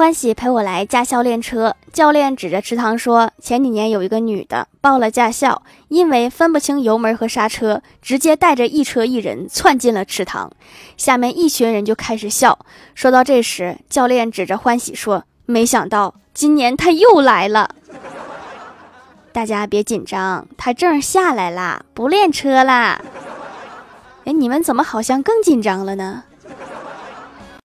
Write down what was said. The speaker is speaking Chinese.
欢喜陪我来驾校练车，教练指着池塘说：“前几年有一个女的报了驾校，因为分不清油门和刹车，直接带着一车一人窜进了池塘。”下面一群人就开始笑。说到这时，教练指着欢喜说：“没想到今年他又来了。”大家别紧张，他证下来啦，不练车啦。哎，你们怎么好像更紧张了呢？